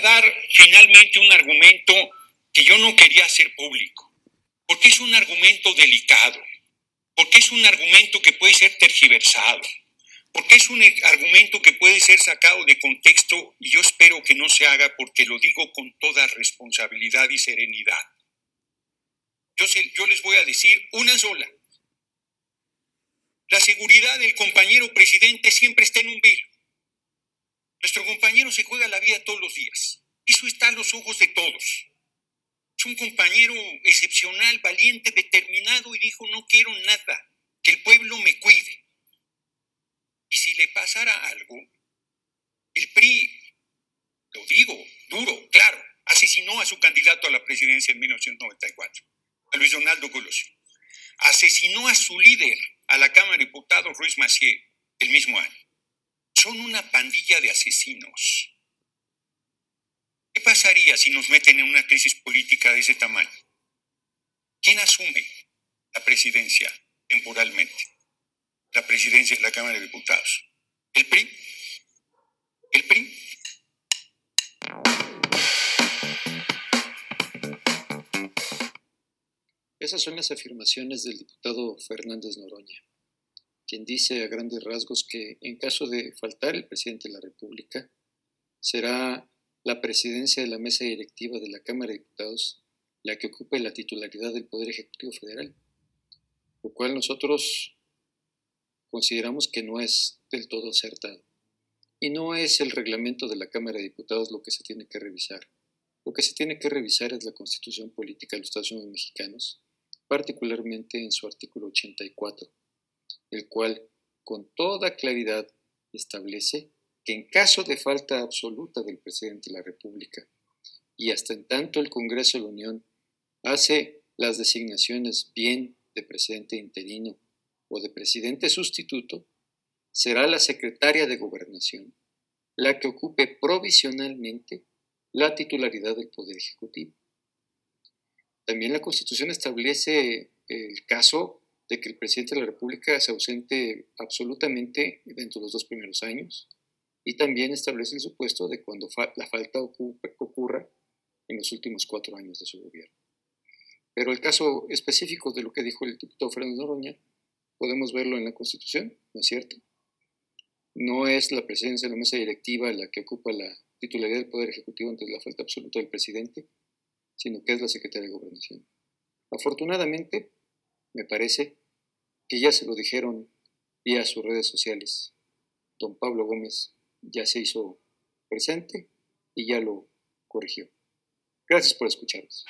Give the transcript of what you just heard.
dar finalmente un argumento que yo no quería hacer público, porque es un argumento delicado, porque es un argumento que puede ser tergiversado, porque es un argumento que puede ser sacado de contexto y yo espero que no se haga porque lo digo con toda responsabilidad y serenidad. Yo, les voy a decir una sola. La seguridad del compañero presidente siempre está en un vil. Nuestro compañero se juega la vida todos los días. Eso está a los ojos de todos. Es un compañero excepcional, valiente, determinado y dijo, no quiero nada, que el pueblo me cuide. Y si le pasara algo, el PRI, lo digo, duro, claro, asesinó a su candidato a la presidencia en 1994, a Luis Donaldo Colosio. Asesinó a su líder, a la Cámara de Diputados, Ruiz Macié, el mismo año. Son una pandilla de asesinos. ¿Qué pasaría si nos meten en una crisis política de ese tamaño? ¿Quién asume la presidencia temporalmente? la presidencia de la Cámara de Diputados. ¿El PRI? ¿El PRI? Esas son las afirmaciones del diputado Fernández Noroña, quien dice a grandes rasgos que en caso de faltar el presidente de la República, será la presidencia de la mesa directiva de la Cámara de Diputados la que ocupe la titularidad del Poder Ejecutivo Federal, lo cual nosotros consideramos que no es del todo acertado. Y no es el reglamento de la Cámara de Diputados lo que se tiene que revisar. Lo que se tiene que revisar es la Constitución Política de los Estados Unidos Mexicanos, particularmente en su artículo 84, el cual con toda claridad establece que en caso de falta absoluta del presidente de la República y hasta en tanto el Congreso de la Unión hace las designaciones bien de presidente interino o de presidente sustituto, será la secretaria de gobernación la que ocupe provisionalmente la titularidad del Poder Ejecutivo. También la Constitución establece el caso de que el presidente de la República se ausente absolutamente dentro de los dos primeros años y también establece el supuesto de cuando la falta ocurra en los últimos cuatro años de su gobierno. Pero el caso específico de lo que dijo el diputado Fernando Noroña podemos verlo en la Constitución, ¿no es cierto? No es la presidencia de la mesa directiva la que ocupa la titularidad del Poder Ejecutivo ante la falta absoluta del presidente, sino que es la Secretaría de Gobernación. Afortunadamente, me parece que ya se lo dijeron vía sus redes sociales. Don Pablo Gómez ya se hizo presente y ya lo corrigió. Gracias por escucharnos.